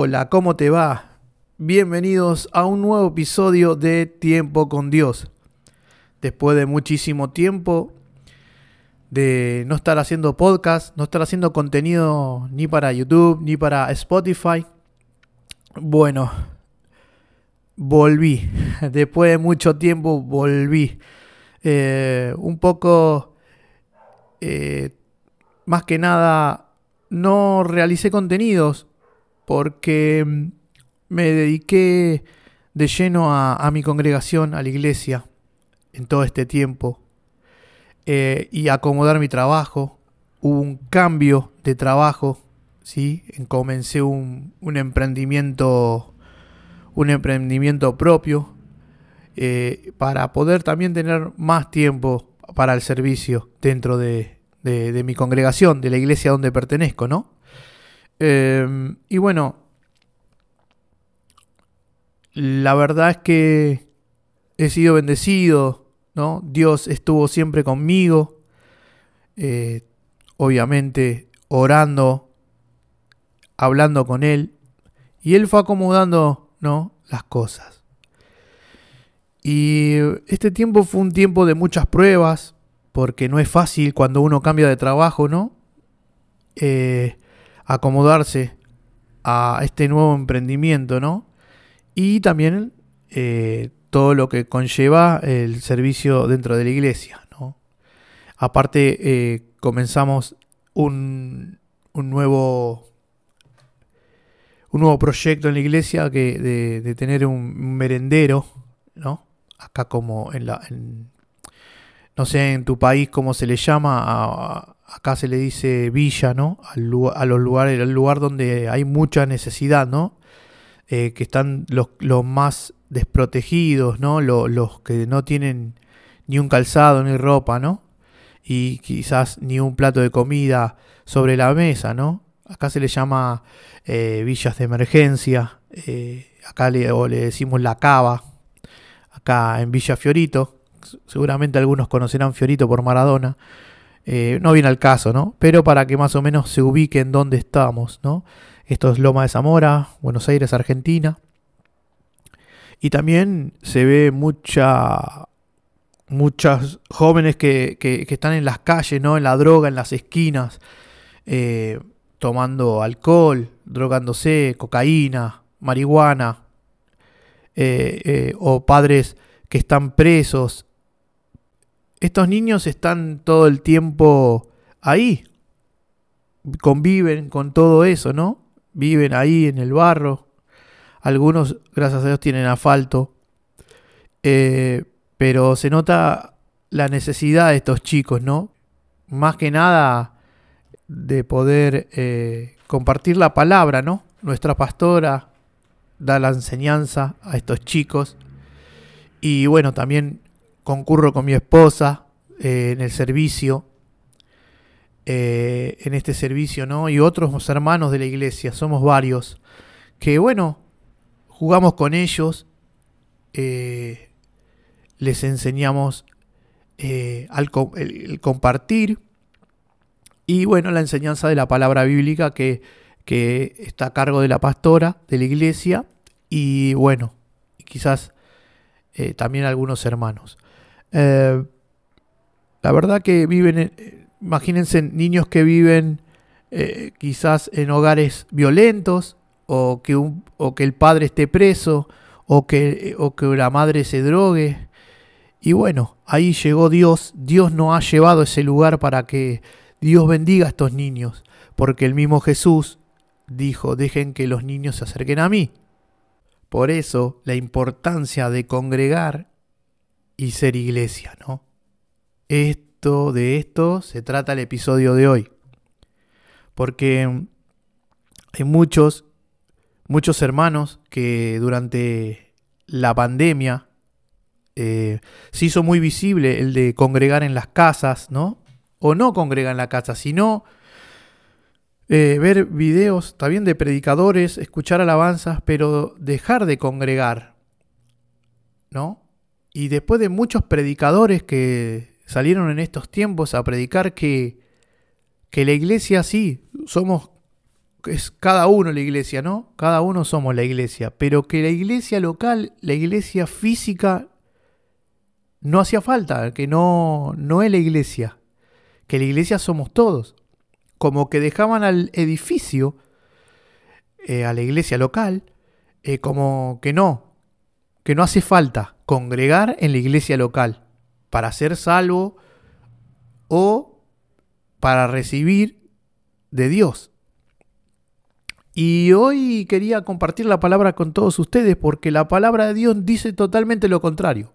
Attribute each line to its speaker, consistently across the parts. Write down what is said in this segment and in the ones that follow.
Speaker 1: Hola, ¿cómo te va? Bienvenidos a un nuevo episodio de Tiempo con Dios. Después de muchísimo tiempo de no estar haciendo podcast, no estar haciendo contenido ni para YouTube ni para Spotify. Bueno, volví. Después de mucho tiempo volví. Eh, un poco, eh, más que nada, no realicé contenidos porque mm, me dediqué de lleno a, mi congregación, a la iglesia, en todo este tiempo, eh, y acomodar mi trabajo. Hubo un cambio de trabajo, ¿sí? Comencé un, emprendimiento, un emprendimiento propio, eh, para poder también tener más tiempo para el servicio dentro de, mi congregación, de la iglesia donde pertenezco, ¿no? Em, y bueno, la verdad es que he sido bendecido, ¿no? Dios estuvo siempre conmigo, eh, obviamente orando, hablando con Él, y Él fue acomodando, ¿no? Las cosas. Y este tiempo fue un tiempo de muchas pruebas, porque no es fácil cuando uno cambia de trabajo, ¿no? Eh, acomodarse a este nuevo emprendimiento, ¿no? Y también eh, todo lo que conlleva el servicio dentro de la iglesia, ¿no? Aparte, eh, comenzamos un, un, nuevo un nuevo proyecto en la iglesia que de, tener un, merendero, ¿no? Acá como en la no sé en tu país cómo se le llama a, acá se le dice villa, ¿no? Al, a los lugares, al lugar donde hay mucha necesidad, ¿no? Eh, que están los, más desprotegidos, ¿no? Los, los, que no tienen ni un calzado ni ropa, ¿no? Y quizás ni un plato de comida sobre la mesa, ¿no? Acá se le llama eh, villas de emergencia, eh, acá le, o le decimos la cava, acá en Villa Fiorito, seguramente algunos conocerán Fiorito por Maradona, eh, no viene al caso, ¿no? Pero para que más o menos se ubique en dónde estamos, ¿no? Esto es Loma de Zamora, Buenos Aires, Argentina. Y también se ve mucha, muchas jóvenes que, están en las calles, ¿no? En la droga, en las esquinas, eh, tomando alcohol, drogándose, cocaína, marihuana, eh, o padres que están presos estos niños están todo el tiempo ahí, conviven con todo eso, ¿no? Viven ahí en el barro. Algunos, gracias a Dios, tienen asfalto. Eh, pero se nota la necesidad de estos chicos, ¿no? Más que nada de poder eh, compartir la palabra, ¿no? Nuestra pastora da la enseñanza a estos chicos. Y bueno, también concurro con mi esposa eh, en el servicio, eh, en este servicio, ¿no? Y otros hermanos de la iglesia, somos varios, que bueno, jugamos con ellos, eh, les enseñamos al, el, compartir y bueno, la enseñanza de la palabra bíblica que, que está a cargo de la pastora de la iglesia y bueno, quizás también algunos hermanos. Eh, la verdad que viven, eh, imagínense niños que viven eh, quizás en hogares violentos o que, un, o que el padre esté preso o que, o que la madre se drogue. Y bueno, ahí llegó Dios. Dios nos ha llevado a ese lugar para que Dios bendiga a estos niños. Porque el mismo Jesús dijo, dejen que los niños se acerquen a mí. Por eso la importancia de congregar y ser iglesia, ¿no? Esto, de esto se trata el episodio de hoy. Porque hay muchos, muchos hermanos que durante la pandemia eh, se hizo muy visible el de congregar en las casas, ¿no? O no congregar en la casa, sino eh, ver videos también de predicadores, escuchar alabanzas, pero dejar de congregar, ¿no? Y después de muchos predicadores que salieron en estos tiempos a predicar que, que la iglesia sí, somos es cada uno la iglesia, ¿no? Cada uno somos la iglesia, pero que la iglesia local, la iglesia física, no hacía falta, que no, no es la iglesia, que la iglesia somos todos. Como que dejaban al edificio, eh, a la iglesia local, eh, como que no, que no hace falta congregar en la iglesia local para ser salvo o para recibir de Dios. Y hoy quería compartir la palabra con todos ustedes porque la palabra de Dios dice totalmente lo contrario.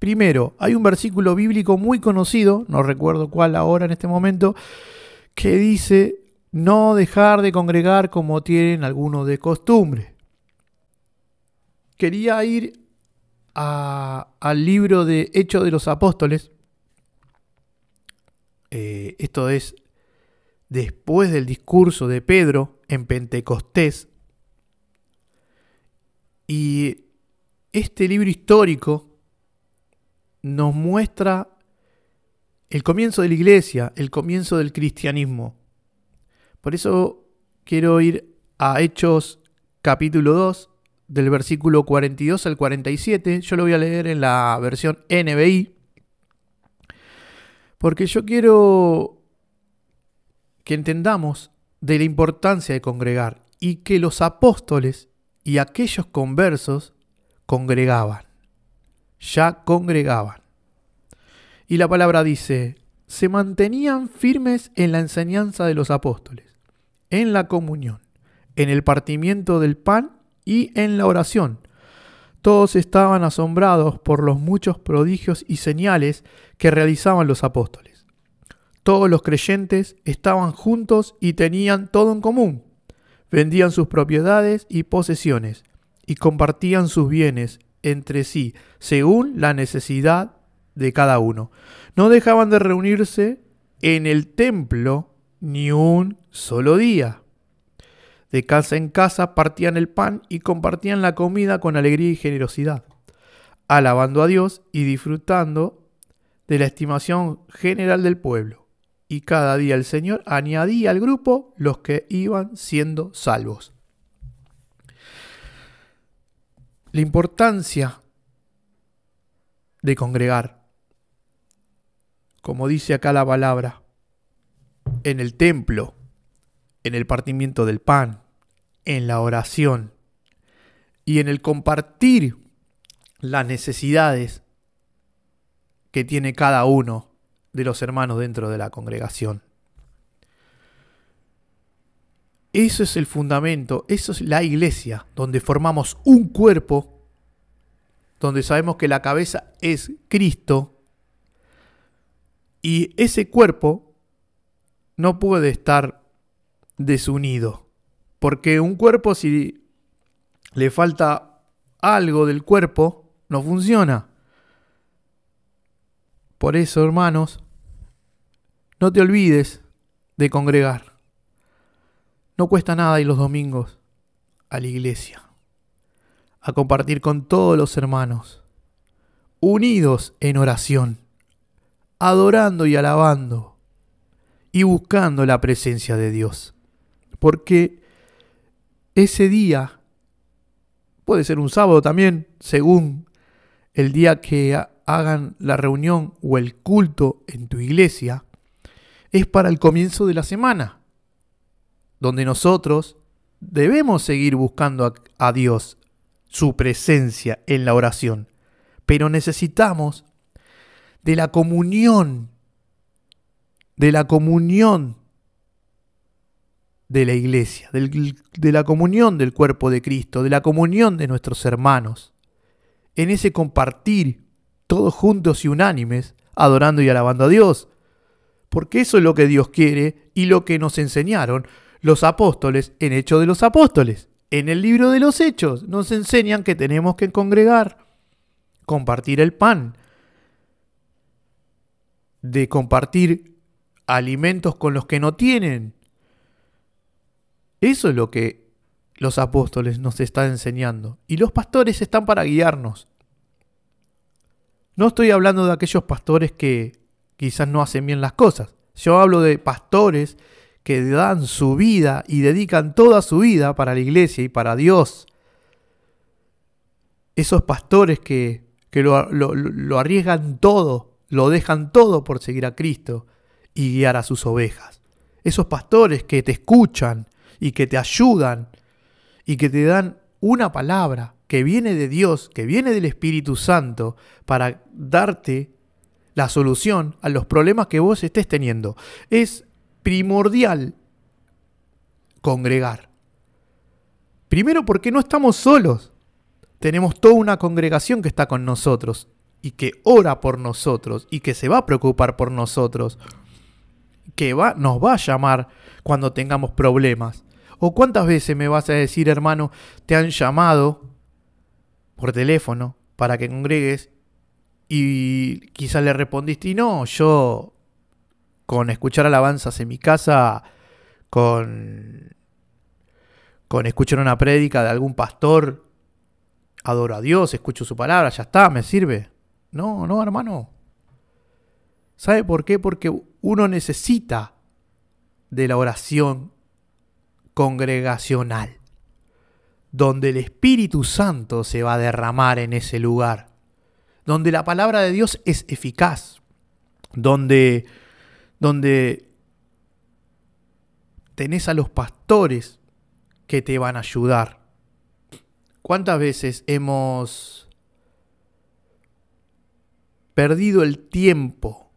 Speaker 1: Primero, hay un versículo bíblico muy conocido, no recuerdo cuál ahora en este momento, que dice no dejar de congregar como tienen algunos de costumbre. Quería ir al libro de Hechos de los Apóstoles. Eh, esto es después del discurso de Pedro en Pentecostés. Y este libro histórico nos muestra el comienzo de la iglesia, el comienzo del cristianismo. Por eso quiero ir a Hechos capítulo 2, del versículo 42 al 47. Yo lo voy a leer en la versión NBI. Porque yo quiero que entendamos de la importancia de congregar y que los apóstoles y aquellos conversos congregaban, ya congregaban. Y la palabra dice, se mantenían firmes en la enseñanza de los apóstoles, en la comunión, en el partimiento del pan y en la oración. Todos estaban asombrados por los muchos prodigios y señales que realizaban los apóstoles. Todos los creyentes estaban juntos y tenían todo en común. Vendían sus propiedades y posesiones y compartían sus bienes entre sí según la necesidad de cada uno. No dejaban de reunirse en el templo ni un solo día. De casa en casa partían el pan y compartían la comida con alegría y generosidad, alabando a Dios y disfrutando de la estimación general del pueblo y cada día el Señor añadía al grupo los que iban siendo salvos. La importancia de congregar, como dice acá la palabra, en el templo, en el partimiento del pan, en la oración y en el compartir las necesidades que tiene cada uno de los hermanos dentro de la congregación. Eso es el fundamento, eso es la iglesia, donde formamos un cuerpo, donde sabemos que la cabeza es Cristo, y ese cuerpo no puede estar desunido, porque un cuerpo si le falta algo del cuerpo, no funciona. Por eso, hermanos, no te olvides de congregar. No cuesta nada ir los domingos a la iglesia, a compartir con todos los hermanos, unidos en oración, adorando y alabando y buscando la presencia de Dios. Porque ese día puede ser un sábado también, según el día que hagan la reunión o el culto en tu iglesia, es para el comienzo de la semana, donde nosotros debemos seguir buscando a, Dios, su presencia en la oración, pero necesitamos de la comunión, de la comunión de la iglesia, de la comunión del cuerpo de Cristo, de la comunión de nuestros hermanos, en ese compartir todos juntos y unánimes, adorando y alabando a Dios. Porque eso es lo que Dios quiere y lo que nos enseñaron los apóstoles en Hechos de los Apóstoles. En el libro de los Hechos nos enseñan que tenemos que congregar, compartir el pan, de compartir alimentos con los que no tienen. Eso es lo que los apóstoles nos están enseñando. Y los pastores están para guiarnos. No estoy hablando de aquellos pastores que quizás no hacen bien las cosas. Yo hablo de pastores que dan su vida y dedican toda su vida para la iglesia y para Dios. Esos pastores que, lo, lo arriesgan todo, lo dejan todo por seguir a Cristo y guiar a sus ovejas. Esos pastores que te escuchan y que te ayudan y que te dan una palabra que viene de Dios, que viene del Espíritu Santo, para darte la solución a los problemas que vos estés teniendo. Es primordial congregar. Primero porque no estamos solos. Tenemos toda una congregación que está con nosotros y que ora por nosotros y que se va a preocupar por nosotros, que va, nos va a llamar cuando tengamos problemas. ¿O cuántas veces me vas a decir, hermano, te han llamado por teléfono para que congregues y quizás le respondiste, y no, yo con escuchar alabanzas en mi casa, con, con escuchar una prédica de algún pastor, adoro a Dios, escucho su palabra, ya está, me sirve. No, no, hermano. ¿Sabe por qué? Porque uno necesita de la oración congregacional, donde el Espíritu Santo se va a derramar en ese lugar donde la palabra de Dios es eficaz, donde, donde tenés a los pastores que te van a ayudar. ¿Cuántas veces hemos perdido el tiempo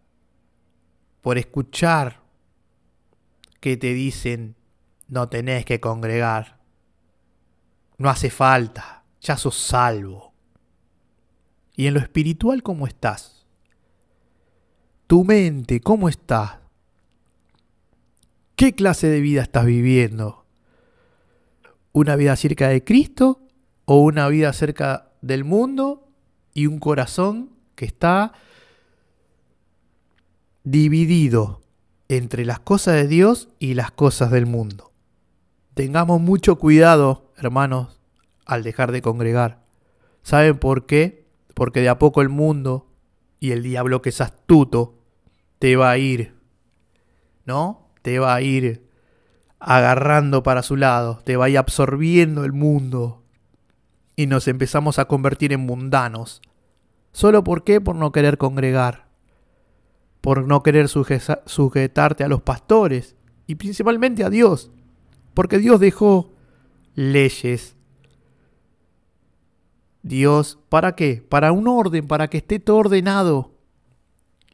Speaker 1: por escuchar que te dicen no tenés que congregar, no hace falta, ya sos salvo? Y en lo espiritual, ¿cómo estás? Tu mente, ¿cómo está? ¿Qué clase de vida estás viviendo? ¿Una vida cerca de Cristo o una vida cerca del mundo y un corazón que está dividido entre las cosas de Dios y las cosas del mundo? Tengamos mucho cuidado, hermanos, al dejar de congregar. ¿Saben por qué? porque de a poco el mundo y el diablo que es astuto te va a ir, ¿no? Te va a ir agarrando para su lado, te va a ir absorbiendo el mundo y nos empezamos a convertir en mundanos. ¿Solo por qué? Por no querer congregar, por no querer sujetarte a los pastores y principalmente a Dios, porque Dios dejó leyes, Dios, ¿para qué? Para un orden, para que esté todo ordenado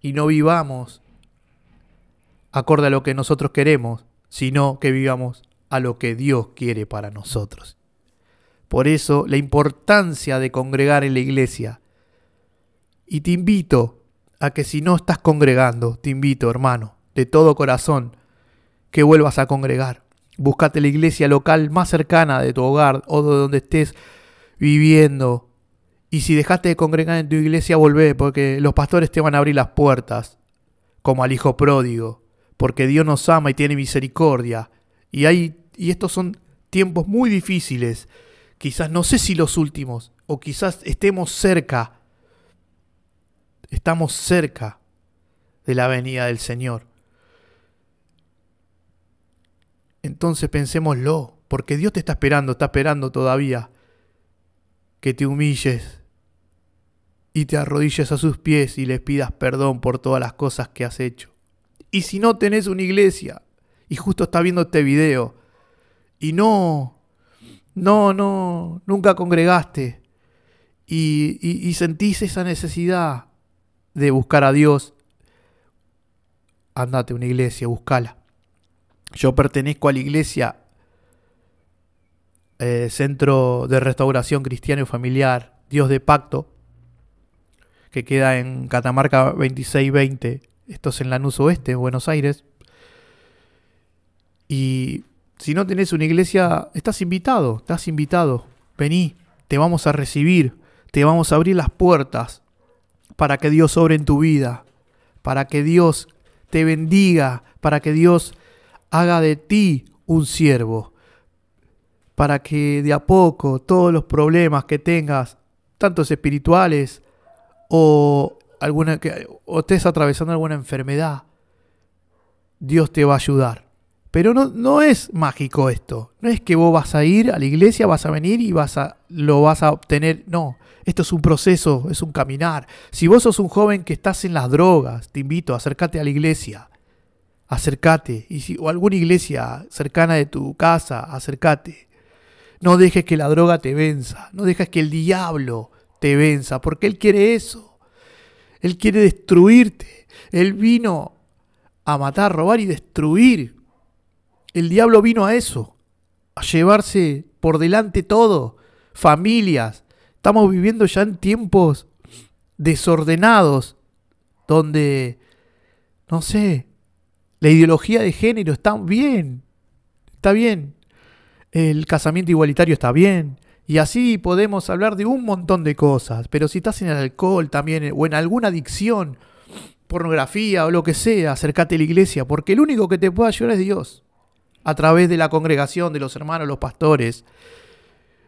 Speaker 1: y no vivamos acorde a lo que nosotros queremos, sino que vivamos a lo que Dios quiere para nosotros. Por eso la importancia de congregar en la iglesia. Y te invito a que si no estás congregando, te invito, hermano, de todo corazón, que vuelvas a congregar. Búscate la iglesia local más cercana de tu hogar o de donde estés viviendo. Y si dejaste de congregar en tu iglesia, volvé, porque los pastores te van a abrir las puertas, como al hijo pródigo, porque Dios nos ama y tiene misericordia. Y, hay, y estos son tiempos muy difíciles, quizás no sé si los últimos, o quizás estemos cerca, estamos cerca de la venida del Señor. Entonces pensémoslo, porque Dios te está esperando, está esperando todavía que te humilles y te arrodilles a sus pies y les pidas perdón por todas las cosas que has hecho. Y si no tenés una iglesia y justo estás viendo este video y no, no, no, nunca congregaste y, y sentís esa necesidad de buscar a Dios, andate a una iglesia, buscala. Yo pertenezco a la iglesia eh, Centro de Restauración Cristiano y Familiar, Dios de Pacto, que queda en Catamarca 2620, esto es en Lanús Oeste, Buenos Aires. Y si no tenés una iglesia, estás invitado, estás invitado. Vení, te vamos a recibir, te vamos a abrir las puertas para que Dios obre en tu vida, para que Dios te bendiga, para que Dios haga de ti un siervo para que de a poco todos los problemas que tengas, tantos espirituales o, alguna, que, o estés atravesando alguna enfermedad, Dios te va a ayudar. Pero no, no es mágico esto. No es que vos vas a ir a la iglesia, vas a venir y vas a, lo vas a obtener. No, esto es un proceso, es un caminar. Si vos sos un joven que estás en las drogas, te invito, acércate a la iglesia. Acércate. Y si, o alguna iglesia cercana de tu casa, acércate. No dejes que la droga te venza. No dejes que el diablo te venza. Porque Él quiere eso. Él quiere destruirte. Él vino a matar, robar y destruir. El diablo vino a eso, a llevarse por delante todo, familias. Estamos viviendo ya en tiempos desordenados, donde, no sé, la ideología de género está bien, está bien, el casamiento igualitario está bien, y así podemos hablar de un montón de cosas, pero si estás en el alcohol también, o en alguna adicción, pornografía o lo que sea, acércate a la iglesia, porque el único que te puede ayudar es Dios. A través de la congregación, de los hermanos, los pastores,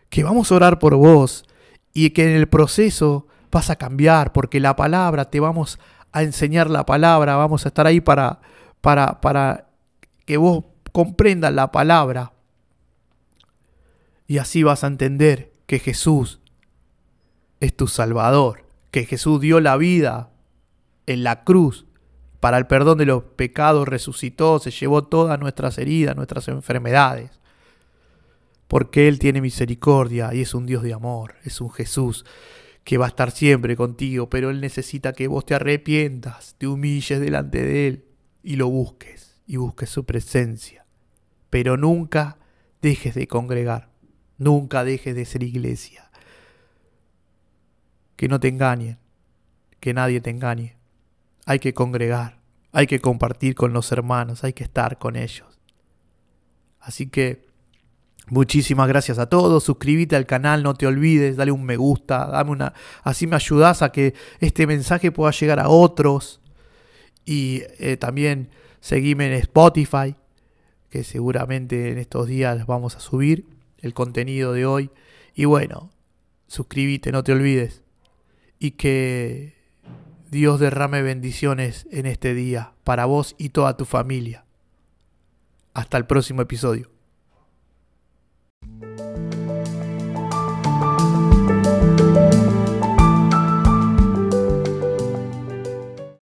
Speaker 1: que vamos a orar por vos. Y que en el proceso vas a cambiar, porque la palabra, te vamos a enseñar la palabra, vamos a estar ahí para, para, para que vos comprendas la palabra. Y así vas a entender que Jesús es tu Salvador, que Jesús dio la vida en la cruz para el perdón de los pecados resucitó, se llevó todas nuestras heridas, nuestras enfermedades. Porque Él tiene misericordia y es un Dios de amor, es un Jesús que va a estar siempre contigo, pero Él necesita que vos te arrepientas, te humilles delante de Él y lo busques, y busques su presencia. Pero nunca dejes de congregar, nunca dejes de ser iglesia. Que no te engañen, que nadie te engañe hay que congregar, hay que compartir con los hermanos, hay que estar con ellos. Así que muchísimas gracias a todos, suscríbete al canal, no te olvides, dale un me gusta, dame una, así me ayudas a que este mensaje pueda llegar a otros. Y eh, también seguime en Spotify, que seguramente en estos días vamos a subir el contenido de hoy. Y bueno, suscríbete, no te olvides. Y que Dios derrame bendiciones en este día para vos y toda tu familia. Hasta el próximo episodio.